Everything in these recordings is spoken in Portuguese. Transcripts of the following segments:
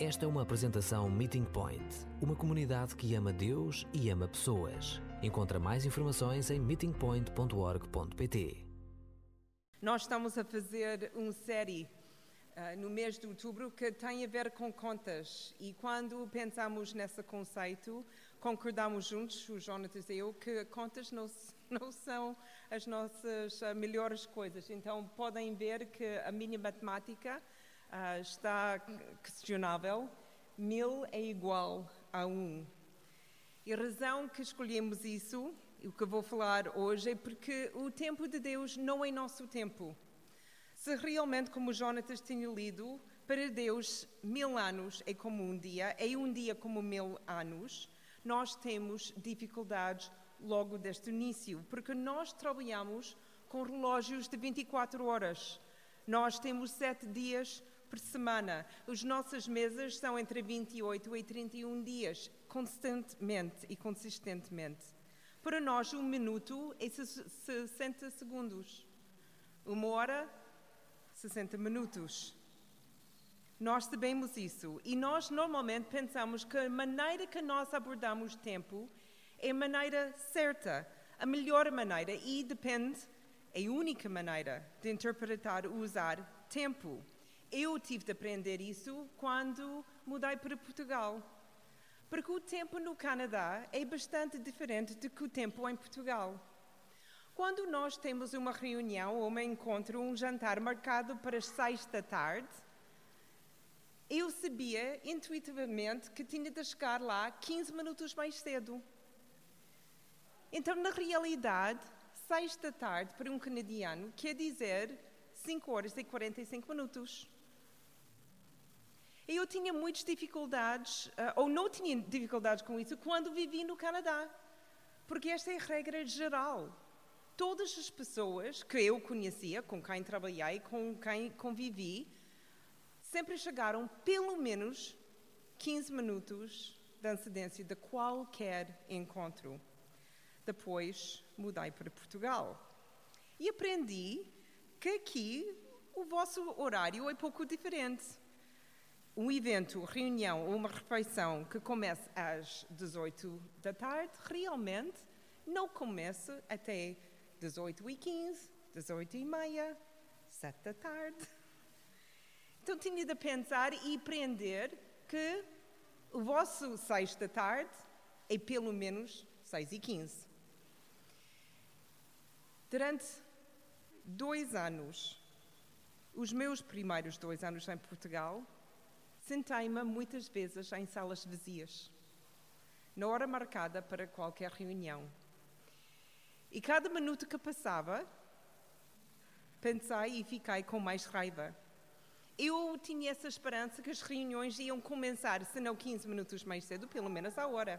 Esta é uma apresentação Meeting Point, uma comunidade que ama Deus e ama pessoas. Encontra mais informações em meetingpoint.org.pt. Nós estamos a fazer uma série uh, no mês de outubro que tem a ver com contas. E quando pensamos nesse conceito, concordamos juntos, o Jonatas e eu, que contas não, não são as nossas uh, melhores coisas. Então podem ver que a minha matemática uh, está questionável. Mil é igual a um. E a razão que escolhemos isso, e o que vou falar hoje, é porque o tempo de Deus não é nosso tempo. Se realmente, como Jonatas tinha lido, para Deus mil anos é como um dia, é um dia como mil anos, nós temos dificuldades logo desde o início, porque nós trabalhamos com relógios de 24 horas. Nós temos sete dias por semana. As nossas mesas são entre 28 e 31 dias, constantemente e consistentemente. Para nós, um minuto é 60 segundos. Uma hora, 60 minutos. Nós sabemos isso e nós normalmente pensamos que a maneira que nós abordamos tempo é a maneira certa, a melhor maneira e depende, é a única maneira de interpretar usar tempo. Eu tive de aprender isso quando mudei para Portugal. Porque o tempo no Canadá é bastante diferente do que o tempo em Portugal. Quando nós temos uma reunião ou um encontro, um jantar marcado para as seis da tarde, eu sabia intuitivamente que tinha de chegar lá 15 minutos mais cedo. Então, na realidade, seis da tarde para um canadiano quer dizer 5 horas e 45 minutos. E eu tinha muitas dificuldades, ah, ou não tinha dificuldades com isso, quando vivi no Canadá. Porque esta é a regra geral. Todas as pessoas que eu conhecia, com quem trabalhei, com quem convivi, sempre chegaram pelo menos 15 minutos de antecedência de qualquer encontro. Depois mudei para Portugal e aprendi que aqui o vosso horário é pouco diferente um evento, reunião ou uma refeição que comece às 18 da tarde, realmente não começa até 18 e 15, 18 e meia, 7 da tarde. Então tinha de pensar e aprender que o vosso 6 da tarde é pelo menos 6 e 15. Durante dois anos, os meus primeiros dois anos em Portugal, Sentei-me muitas vezes em salas vazias, na hora marcada para qualquer reunião. E cada minuto que passava, pensei e fiquei com mais raiva. Eu tinha essa esperança que as reuniões iam começar, se não 15 minutos mais cedo, pelo menos à hora.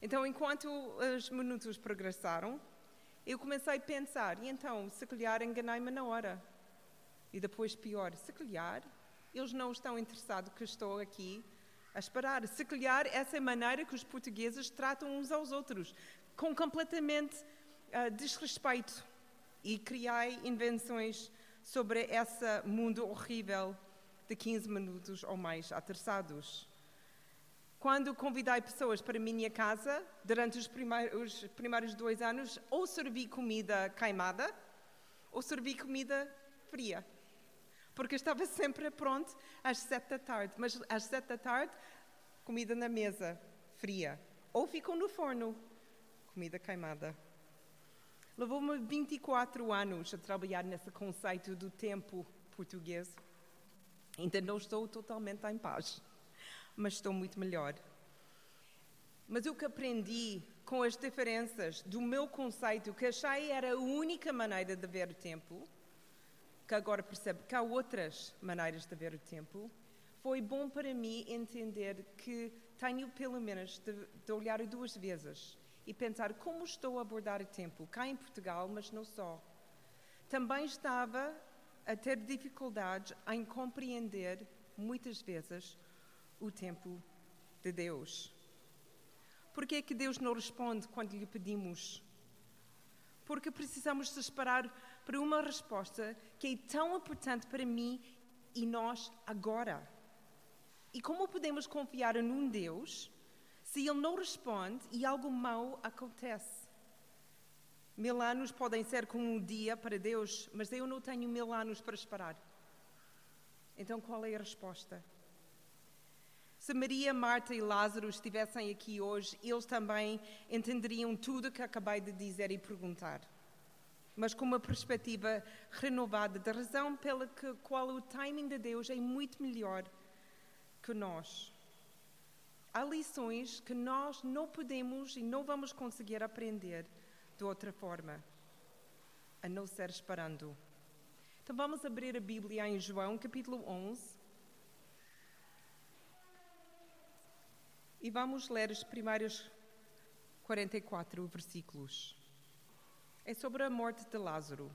Então, enquanto os minutos progressaram, eu comecei a pensar, e então, se calhar enganei-me na hora. E depois, pior, se calhar eles não estão interessados que estou aqui a esperar. Se calhar essa é a maneira que os portugueses tratam uns aos outros, com completamente uh, desrespeito. E criei invenções sobre esse mundo horrível de 15 minutos ou mais atrasados. Quando convidei pessoas para a minha casa, durante os primeiros, os primeiros dois anos, ou servi comida queimada, ou servi comida fria porque estava sempre pronto às sete da tarde. Mas às sete da tarde, comida na mesa, fria. Ou ficam no forno, comida queimada. Levou-me 24 anos a trabalhar nesse conceito do tempo português. Ainda não estou totalmente em paz, mas estou muito melhor. Mas o que aprendi com as diferenças do meu conceito, que achei era a única maneira de ver o tempo, que agora percebo que há outras maneiras de ver o tempo, foi bom para mim entender que tenho pelo menos de, de olhar duas vezes e pensar como estou a abordar o tempo, cá em Portugal, mas não só. Também estava a ter dificuldades em compreender, muitas vezes, o tempo de Deus. Por que é que Deus não responde quando lhe pedimos? Porque precisamos de esperar para uma resposta que é tão importante para mim e nós agora. E como podemos confiar num Deus se Ele não responde e algo mau acontece? Mil anos podem ser como um dia para Deus, mas eu não tenho mil anos para esperar. Então qual é a resposta? Se Maria, Marta e Lázaro estivessem aqui hoje, eles também entenderiam tudo o que acabei de dizer e perguntar. Mas com uma perspectiva renovada da razão pela qual o timing de Deus é muito melhor que nós. Há lições que nós não podemos e não vamos conseguir aprender de outra forma, a não ser esperando. Então vamos abrir a Bíblia em João, capítulo 11. E vamos ler os primeiros 44 versículos. É sobre a morte de Lázaro.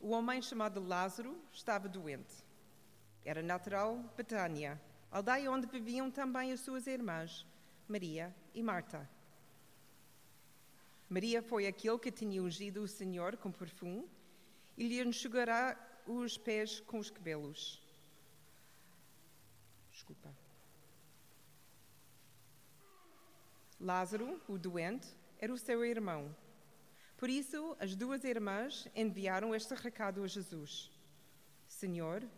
O homem chamado Lázaro estava doente. Era natural Betânia, aldeia onde viviam também as suas irmãs, Maria e Marta. Maria foi aquele que tinha ungido o Senhor com perfume e lhe enxugará os pés com os cabelos. Desculpa. Lázaro, o doente, era o seu irmão. Por isso, as duas irmãs enviaram este recado a Jesus: Senhor,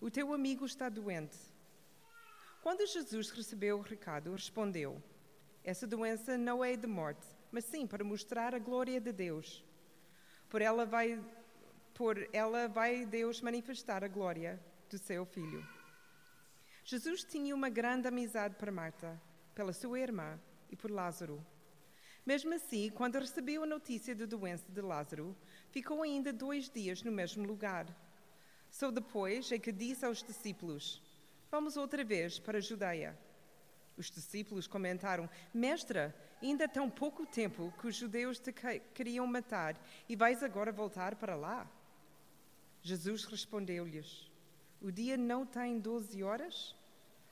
o teu amigo está doente. Quando Jesus recebeu o recado, respondeu: Essa doença não é de morte, mas sim para mostrar a glória de Deus. Por ela vai, por ela vai Deus manifestar a glória do seu filho. Jesus tinha uma grande amizade por Marta, pela sua irmã e por Lázaro. Mesmo assim, quando recebeu a notícia da doença de Lázaro, ficou ainda dois dias no mesmo lugar. Só depois é que disse aos discípulos: Vamos outra vez para a Judeia. Os discípulos comentaram: Mestra, ainda há tão pouco tempo que os judeus te queriam matar e vais agora voltar para lá? Jesus respondeu-lhes: O dia não tem doze horas?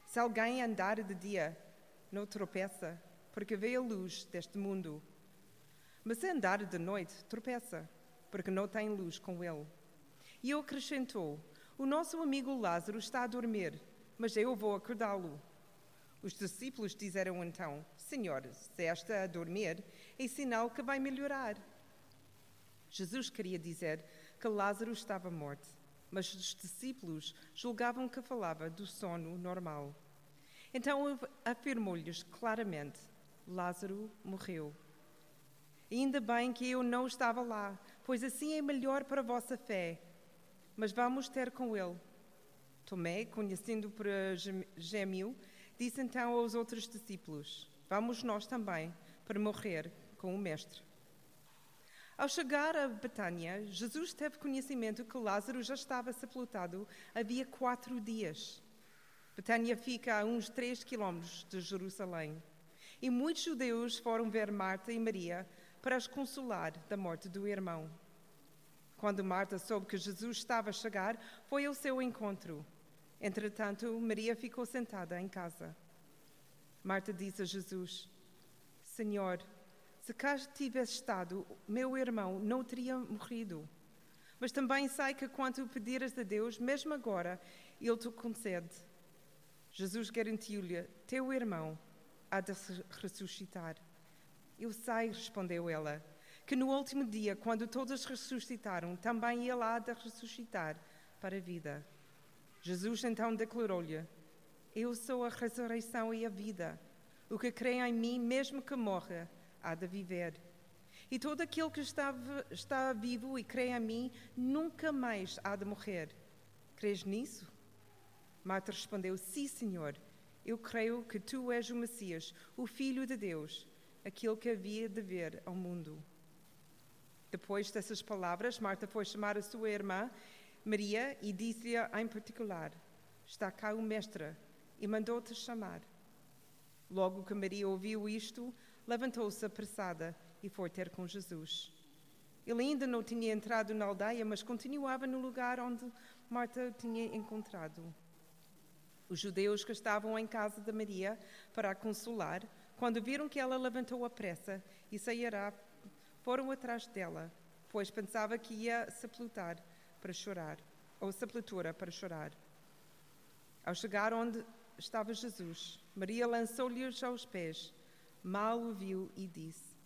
Se alguém andar de dia, não tropeça, porque vê a luz deste mundo. Mas se andar de noite, tropeça, porque não tem luz com ele. E ele acrescentou: O nosso amigo Lázaro está a dormir, mas eu vou acordá-lo. Os discípulos disseram então: Senhor, se está a dormir, é sinal que vai melhorar. Jesus queria dizer que Lázaro estava morto, mas os discípulos julgavam que falava do sono normal. Então afirmou-lhes claramente: Lázaro morreu. Ainda bem que eu não estava lá, pois assim é melhor para a vossa fé. Mas vamos ter com ele. Tomé, conhecendo por gêmeo, disse então aos outros discípulos: Vamos nós também para morrer com o Mestre. Ao chegar a Betânia, Jesus teve conhecimento que Lázaro já estava sepultado havia quatro dias. Betânia fica a uns três quilómetros de Jerusalém. E muitos judeus foram ver Marta e Maria para as consolar da morte do irmão. Quando Marta soube que Jesus estava a chegar, foi ao seu encontro. Entretanto, Maria ficou sentada em casa. Marta disse a Jesus: Senhor, se cá tivesse estado, meu irmão não teria morrido. Mas também sei que quando pedires a Deus, mesmo agora, Ele te concede. Jesus garantiu-lhe: Teu irmão há de ressuscitar. Eu sei, respondeu ela, que no último dia, quando todos ressuscitaram, também ele há de ressuscitar para a vida. Jesus então declarou-lhe: Eu sou a ressurreição e a vida. O que crê em mim, mesmo que morra, há de viver. E todo aquele que está, está vivo e crê em mim, nunca mais há de morrer. Crês nisso? Marta respondeu: Sim, Senhor, eu creio que tu és o Messias, o Filho de Deus, aquele que havia de vir ao mundo. Depois dessas palavras, Marta foi chamar a sua irmã Maria e disse-lhe em particular: Está cá o Mestre e mandou-te chamar. Logo que Maria ouviu isto, levantou-se apressada e foi ter com Jesus. Ele ainda não tinha entrado na aldeia, mas continuava no lugar onde Marta tinha encontrado. Os judeus que estavam em casa de Maria para a consolar, quando viram que ela levantou a pressa e sairá, foram atrás dela, pois pensava que ia sepultar para chorar. ou sepultura para chorar. Ao chegar onde estava Jesus, Maria lançou-lhe aos pés, mal o viu e disse: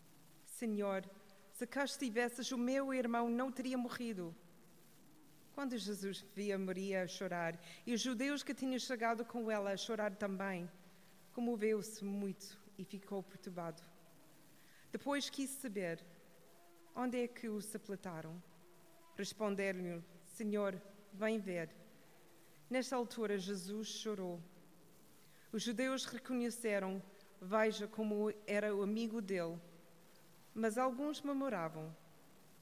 Senhor, se cá estivesses, o meu irmão não teria morrido. Quando Jesus via Maria chorar e os judeus que tinham chegado com ela a chorar também, comoveu-se muito e ficou perturbado. Depois quis saber onde é que o sepultaram. Responderam-lhe: Senhor, vem ver. Nesta altura, Jesus chorou. Os judeus reconheceram, veja como era o amigo dele. Mas alguns murmuravam: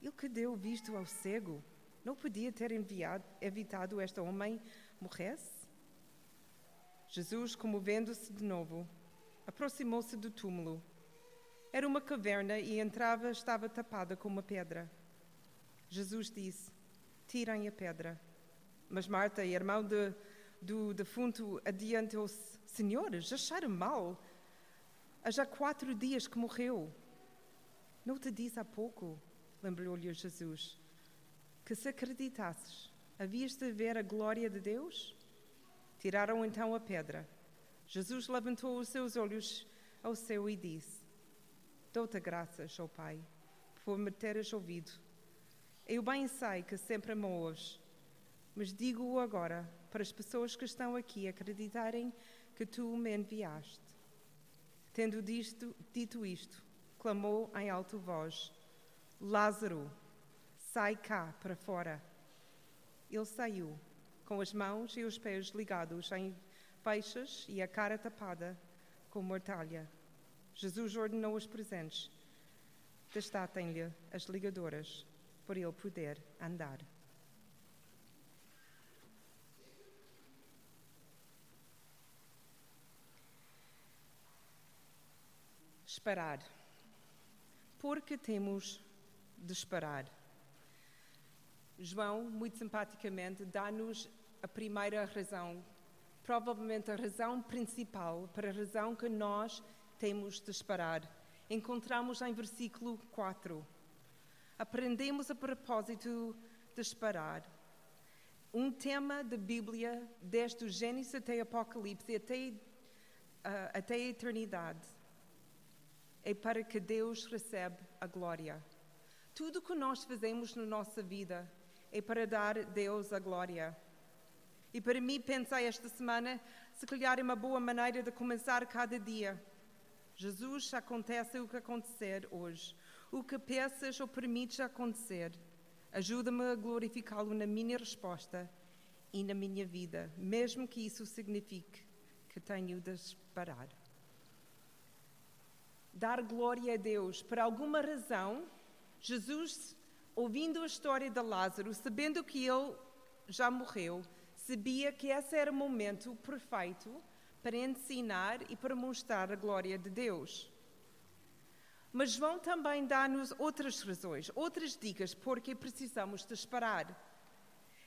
Ele que deu visto ao cego, não podia ter enviado, evitado este homem morresse? Jesus, comovendo-se de novo, aproximou-se do túmulo era uma caverna e a entrada estava tapada com uma pedra. Jesus disse: Tirem a pedra. Mas Marta, irmã de, do defunto, adiantou-se: Senhor, já cheira mal. Há já quatro dias que morreu. Não te disse há pouco, lembrou-lhe Jesus, que se acreditasses, havias de ver a glória de Deus? Tiraram então a pedra. Jesus levantou os seus olhos ao céu e disse: Dou-te graças, ó oh Pai, por me teres ouvido. Eu bem sei que sempre me ouves, mas digo-o agora para as pessoas que estão aqui acreditarem que tu me enviaste. Tendo disto, dito isto, clamou em alto voz: Lázaro, sai cá para fora. Ele saiu, com as mãos e os pés ligados em feixes e a cara tapada com mortalha. Jesus ordenou aos presentes: destatem-lhe as ligadoras, por ele poder andar. Esperar. Porque temos de esperar? João, muito simpaticamente, dá-nos a primeira razão, provavelmente a razão principal para a razão que nós temos de esperar. Encontramos em versículo 4. Aprendemos a propósito de esperar. Um tema da Bíblia, desde o Gênesis até o Apocalipse, até, uh, até a eternidade, é para que Deus receba a glória. Tudo que nós fazemos na nossa vida é para dar Deus a glória. E para mim, pensar esta semana, se calhar é uma boa maneira de começar cada dia Jesus, acontece o que acontecer hoje. O que peças ou permites acontecer, ajuda-me a glorificá-lo na minha resposta e na minha vida, mesmo que isso signifique que tenho de parar. Dar glória a Deus. Por alguma razão, Jesus, ouvindo a história de Lázaro, sabendo que ele já morreu, sabia que esse era o momento perfeito para ensinar e para mostrar a glória de Deus. Mas João também dá-nos outras razões, outras dicas porque precisamos de esperar.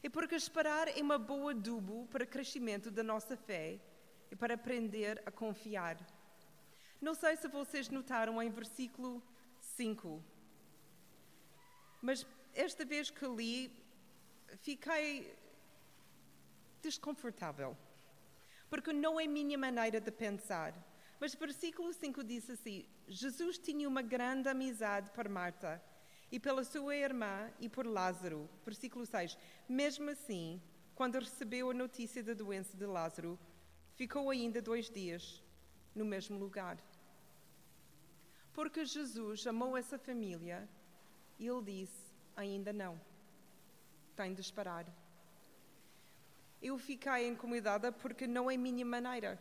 E porque esperar é uma boa adubo para o crescimento da nossa fé e para aprender a confiar. Não sei se vocês notaram em versículo 5, mas esta vez que li, fiquei desconfortável porque não é minha maneira de pensar. Mas versículo 5 diz assim: Jesus tinha uma grande amizade por Marta e pela sua irmã e por Lázaro. Versículo 6. Mesmo assim, quando recebeu a notícia da doença de Lázaro, ficou ainda dois dias no mesmo lugar. Porque Jesus amou essa família ele disse: Ainda não. Tem de esperar eu fiquei incomodada porque não é minha maneira.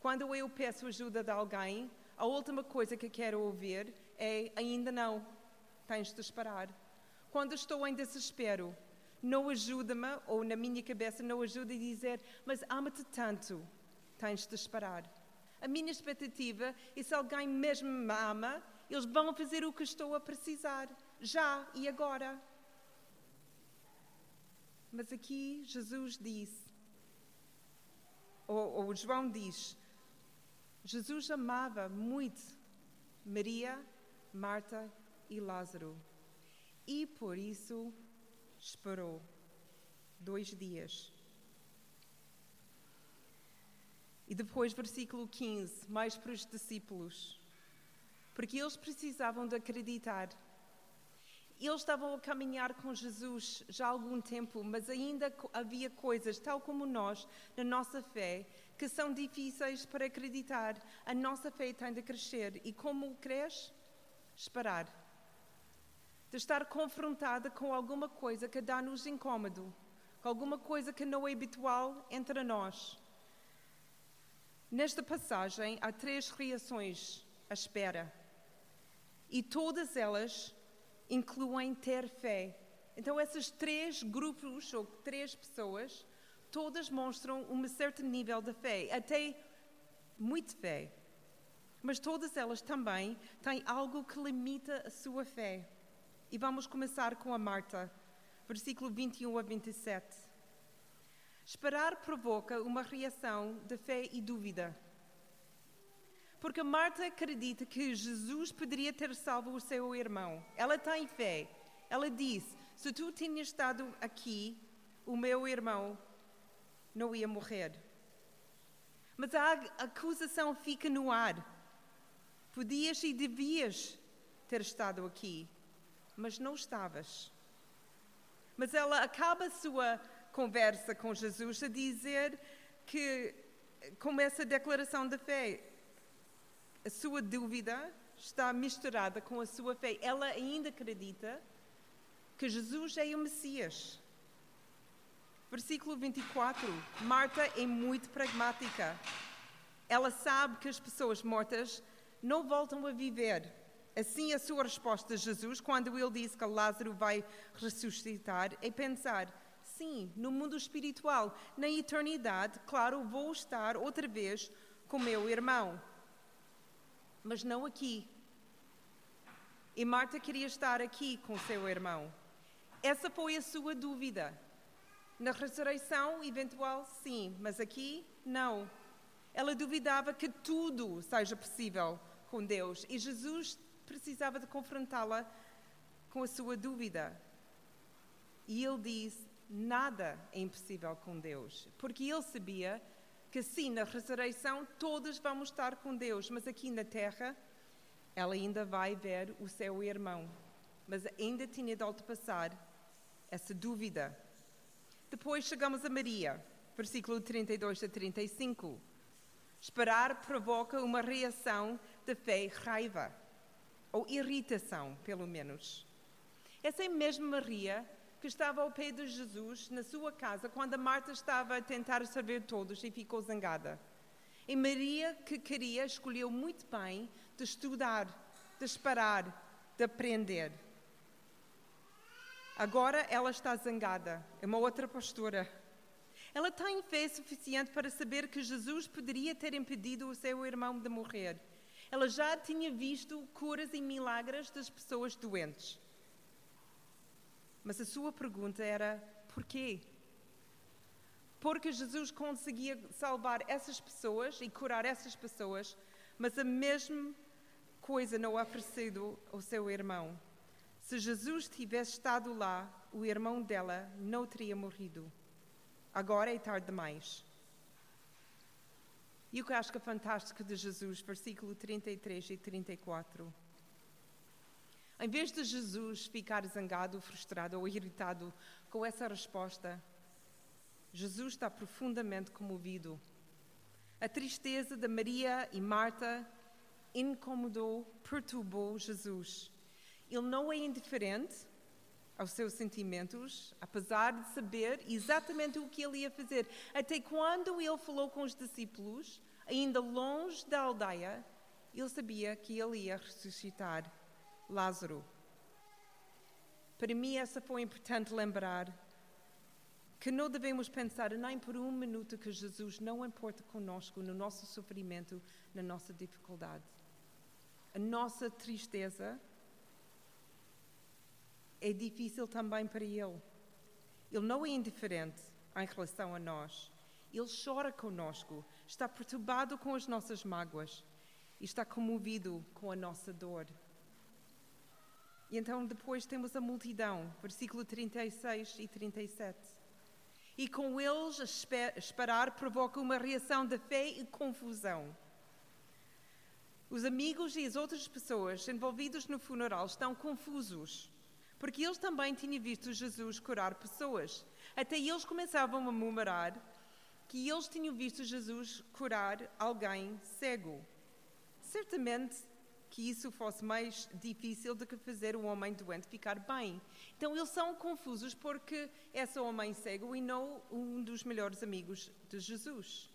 Quando eu peço ajuda de alguém, a última coisa que quero ouvir é ainda não, tens de esperar. Quando estou em desespero, não ajuda-me, ou na minha cabeça não ajuda a dizer, mas ama-te tanto, tens de esperar. A minha expectativa é se alguém mesmo me ama, eles vão fazer o que estou a precisar, já e agora. Mas aqui Jesus diz, ou, ou João diz, Jesus amava muito Maria, Marta e Lázaro e por isso esperou dois dias. E depois, versículo 15, mais para os discípulos, porque eles precisavam de acreditar. Eles estavam a caminhar com Jesus já há algum tempo, mas ainda havia coisas, tal como nós, na nossa fé, que são difíceis para acreditar. A nossa fé tem de crescer. E como cresce? Esperar. De estar confrontada com alguma coisa que dá-nos incômodo, com alguma coisa que não é habitual entre nós. Nesta passagem há três reações à espera. E todas elas incluem ter fé. Então, esses três grupos ou três pessoas, todas mostram um certo nível de fé, até muito fé. Mas todas elas também têm algo que limita a sua fé. E vamos começar com a Marta, versículo 21 a 27. Esperar provoca uma reação de fé e dúvida. Porque Marta acredita que Jesus poderia ter salvo o seu irmão. Ela tem fé. Ela diz: Se tu tinhas estado aqui, o meu irmão não ia morrer. Mas a acusação fica no ar. Podias e devias ter estado aqui, mas não estavas. Mas ela acaba a sua conversa com Jesus a dizer que, com essa declaração de fé, a sua dúvida está misturada com a sua fé. Ela ainda acredita que Jesus é o Messias. Versículo 24. Marta é muito pragmática. Ela sabe que as pessoas mortas não voltam a viver. Assim, a sua resposta a Jesus, quando ele disse que Lázaro vai ressuscitar, é pensar: sim, no mundo espiritual, na eternidade, claro, vou estar outra vez com meu irmão. Mas não aqui. E Marta queria estar aqui com seu irmão. Essa foi a sua dúvida. Na ressurreição eventual, sim, mas aqui, não. Ela duvidava que tudo seja possível com Deus e Jesus precisava de confrontá-la com a sua dúvida. E ele disse: nada é impossível com Deus, porque ele sabia que sim, na ressurreição todos vamos estar com Deus, mas aqui na terra ela ainda vai ver o seu irmão. Mas ainda tinha de ultrapassar essa dúvida. Depois chegamos a Maria, versículo 32 a 35. Esperar provoca uma reação de fé e raiva, ou irritação, pelo menos. Essa mesmo Maria que estava ao pé de Jesus na sua casa quando Marta estava a tentar servir todos e ficou zangada. E Maria, que queria, escolheu muito bem de estudar, de esperar, de aprender. Agora ela está zangada, é uma outra postura. Ela tem fé suficiente para saber que Jesus poderia ter impedido o seu irmão de morrer. Ela já tinha visto curas e milagres das pessoas doentes. Mas a sua pergunta era: porquê? Porque Jesus conseguia salvar essas pessoas e curar essas pessoas, mas a mesma coisa não oferecido ao seu irmão. Se Jesus tivesse estado lá, o irmão dela não teria morrido. Agora é tarde demais. E o que eu acho que é fantástico de Jesus, versículo 33 e 34. Em vez de Jesus ficar zangado, frustrado ou irritado com essa resposta, Jesus está profundamente comovido. A tristeza de Maria e Marta incomodou, perturbou Jesus. Ele não é indiferente aos seus sentimentos, apesar de saber exatamente o que ele ia fazer. Até quando ele falou com os discípulos, ainda longe da aldeia, ele sabia que ele ia ressuscitar Lázaro. Para mim, essa foi importante lembrar que não devemos pensar nem por um minuto que Jesus não importa conosco no nosso sofrimento, na nossa dificuldade. A nossa tristeza é difícil também para Ele. Ele não é indiferente em relação a nós. Ele chora conosco, está perturbado com as nossas mágoas e está comovido com a nossa dor. E então depois temos a multidão, versículo 36 e 37. E com eles, esperar provoca uma reação de fé e confusão. Os amigos e as outras pessoas envolvidas no funeral estão confusos, porque eles também tinham visto Jesus curar pessoas. Até eles começavam a murmurar que eles tinham visto Jesus curar alguém cego. Certamente que isso fosse mais difícil do que fazer o homem doente ficar bem. Então eles são confusos porque só homem cego e não um dos melhores amigos de Jesus.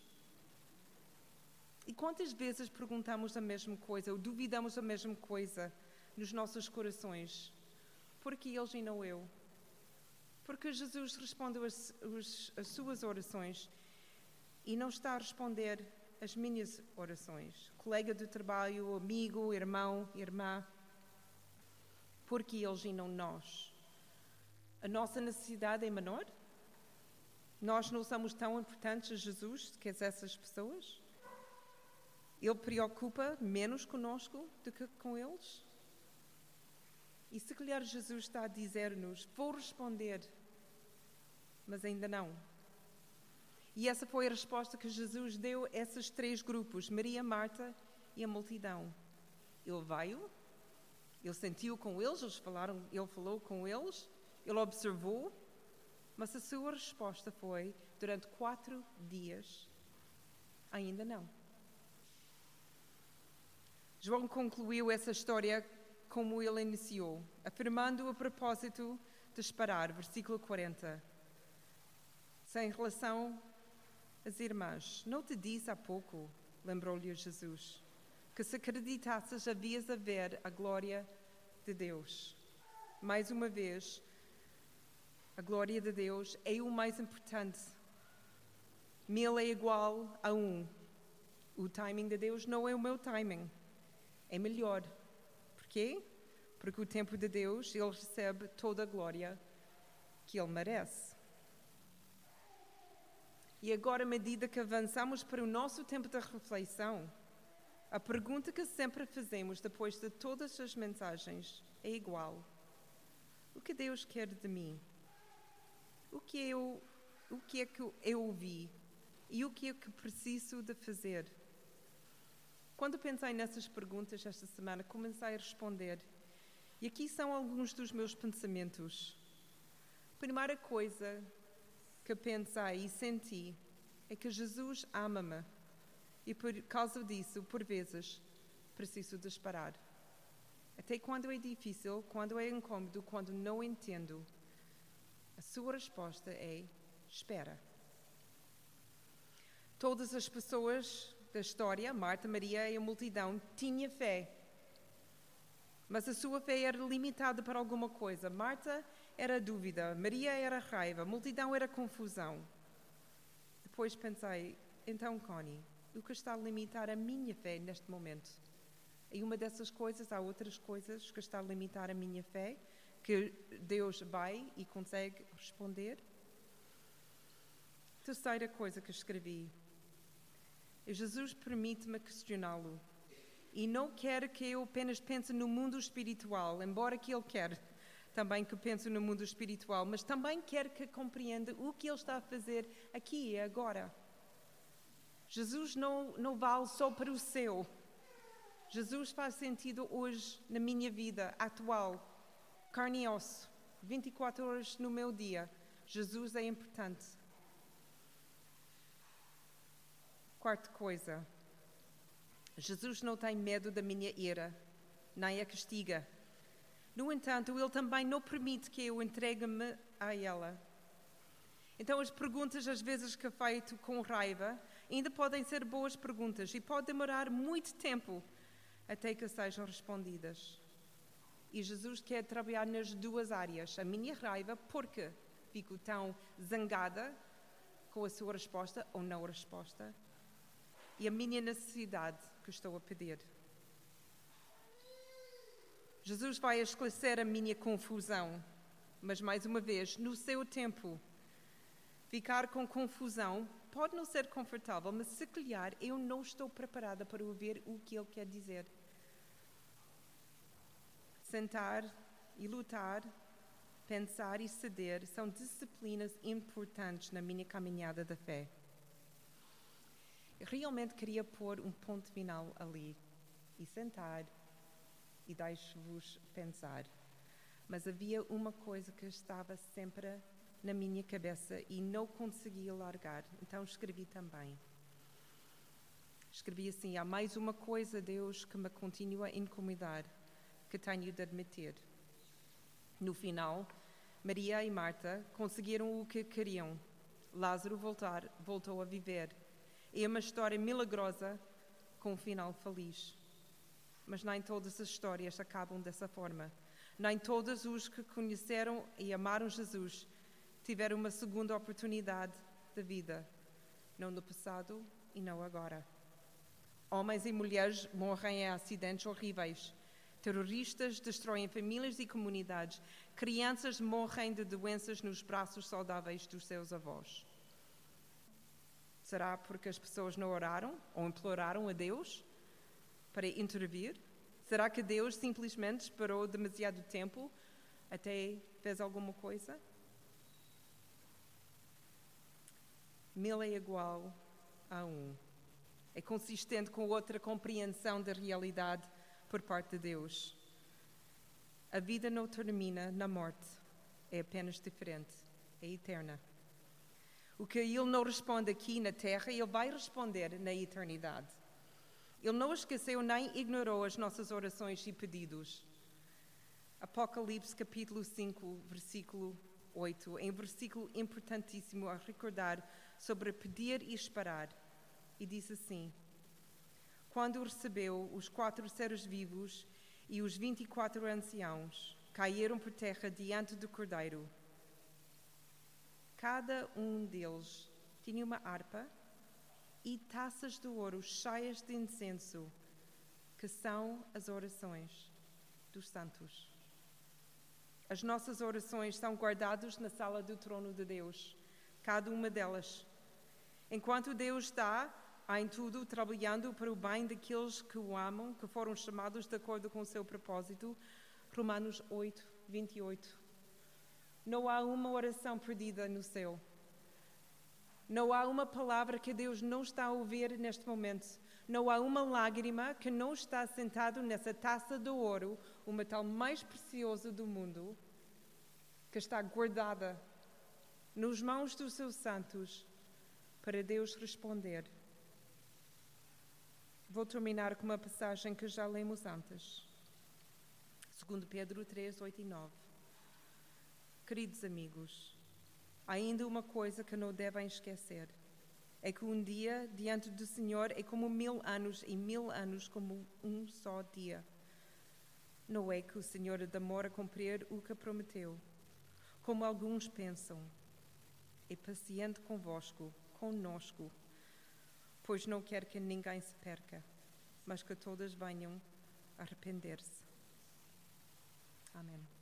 E quantas vezes perguntamos a mesma coisa ou duvidamos a mesma coisa nos nossos corações? Porque eles e não eu? Porque Jesus respondeu as, as suas orações e não está a responder as minhas orações. Colega de trabalho, amigo, irmão, irmã. Porque eles e não nós. A nossa necessidade é menor? Nós não somos tão importantes a Jesus que essas pessoas? Ele preocupa menos conosco do que com eles? E se calhar Jesus está a dizer-nos: Vou responder, mas ainda não. E essa foi a resposta que Jesus deu a esses três grupos: Maria, Marta e a multidão. Ele veio, ele sentiu com eles, eles falaram, ele falou com eles, ele observou, mas a sua resposta foi: durante quatro dias, ainda não. João concluiu essa história como ele iniciou, afirmando a propósito de esperar, versículo 40. Sem relação às irmãs, não te disse há pouco, lembrou-lhe Jesus, que se acreditasses havias a ver a glória de Deus. Mais uma vez, a glória de Deus é o mais importante. Mil é igual a um. O timing de Deus não é o meu timing é melhor. Por quê? Porque o tempo de Deus, ele recebe toda a glória que ele merece. E agora, à medida que avançamos para o nosso tempo de reflexão, a pergunta que sempre fazemos depois de todas as mensagens é igual: O que Deus quer de mim? O que eu, o que é que eu ouvi? E o que é que preciso de fazer? Quando pensei nessas perguntas esta semana, comecei a responder. E aqui são alguns dos meus pensamentos. Primeira coisa que pensei e senti é que Jesus ama-me. E por causa disso, por vezes, preciso de esperar. Até quando é difícil, quando é incômodo, quando não entendo, a sua resposta é: espera. Todas as pessoas da história, Marta, Maria e a multidão, tinha fé. Mas a sua fé era limitada para alguma coisa. Marta era dúvida, Maria era raiva, multidão era confusão. Depois pensei, então, Connie, o que está a limitar a minha fé neste momento? E uma dessas coisas, há outras coisas que está a limitar a minha fé, que Deus vai e consegue responder. Terceira coisa que escrevi, Jesus permite-me questioná-lo. E não quer que eu apenas pense no mundo espiritual, embora que Ele quer também que pense no mundo espiritual, mas também quer que compreenda o que Ele está a fazer aqui e agora. Jesus não, não vale só para o céu. Jesus faz sentido hoje na minha vida atual, carne e osso, 24 horas no meu dia. Jesus é importante. Quarta coisa, Jesus não tem medo da minha ira, nem a castiga. No entanto, Ele também não permite que eu entregue-me a ela. Então, as perguntas, às vezes, que feito com raiva, ainda podem ser boas perguntas e pode demorar muito tempo até que sejam respondidas. E Jesus quer trabalhar nas duas áreas. A minha raiva, porque fico tão zangada com a sua resposta ou não resposta, e a minha necessidade que estou a pedir. Jesus vai esclarecer a minha confusão, mas mais uma vez, no seu tempo. Ficar com confusão pode não ser confortável, mas se calhar eu não estou preparada para ouvir o que ele quer dizer. Sentar e lutar pensar e ceder são disciplinas importantes na minha caminhada da fé. Realmente queria pôr um ponto final ali e sentar e deixar-vos pensar. Mas havia uma coisa que estava sempre na minha cabeça e não conseguia largar, então escrevi também. Escrevi assim: há mais uma coisa, Deus, que me continua a incomodar, que tenho de admitir. No final, Maria e Marta conseguiram o que queriam. Lázaro voltar, voltou a viver. É uma história milagrosa com um final feliz. Mas nem todas as histórias acabam dessa forma. Nem todos os que conheceram e amaram Jesus tiveram uma segunda oportunidade de vida, não no passado e não agora. Homens e mulheres morrem em acidentes horríveis. Terroristas destroem famílias e comunidades. Crianças morrem de doenças nos braços saudáveis dos seus avós. Será porque as pessoas não oraram ou imploraram a Deus para intervir? Será que Deus simplesmente esperou demasiado tempo até fez alguma coisa? Mil é igual a um. É consistente com outra compreensão da realidade por parte de Deus. A vida não termina na morte, é apenas diferente, é eterna. O que ele não responde aqui na terra, ele vai responder na eternidade. Ele não esqueceu nem ignorou as nossas orações e pedidos. Apocalipse capítulo 5, versículo 8, é um versículo importantíssimo a recordar sobre pedir e esperar. E diz assim: quando recebeu os quatro seres vivos e os vinte e quatro anciãos, caíram por terra diante do Cordeiro. Cada um deles tinha uma harpa e taças de ouro cheias de incenso, que são as orações dos santos. As nossas orações são guardadas na sala do trono de Deus, cada uma delas. Enquanto Deus está em tudo trabalhando para o bem daqueles que o amam, que foram chamados de acordo com o seu propósito. Romanos 8, 28. Não há uma oração perdida no céu. Não há uma palavra que Deus não está a ouvir neste momento. Não há uma lágrima que não está sentado nessa taça de ouro, o metal mais precioso do mundo, que está guardada nos mãos dos seus santos para Deus responder. Vou terminar com uma passagem que já lemos antes. 2 Pedro 3, 8 e 9. Queridos amigos, ainda uma coisa que não devem esquecer é que um dia diante do Senhor é como mil anos e mil anos como um só dia. Não é que o Senhor demora a cumprir o que prometeu, como alguns pensam. É paciente convosco, conosco pois não quer que ninguém se perca, mas que todas venham arrepender-se. Amém.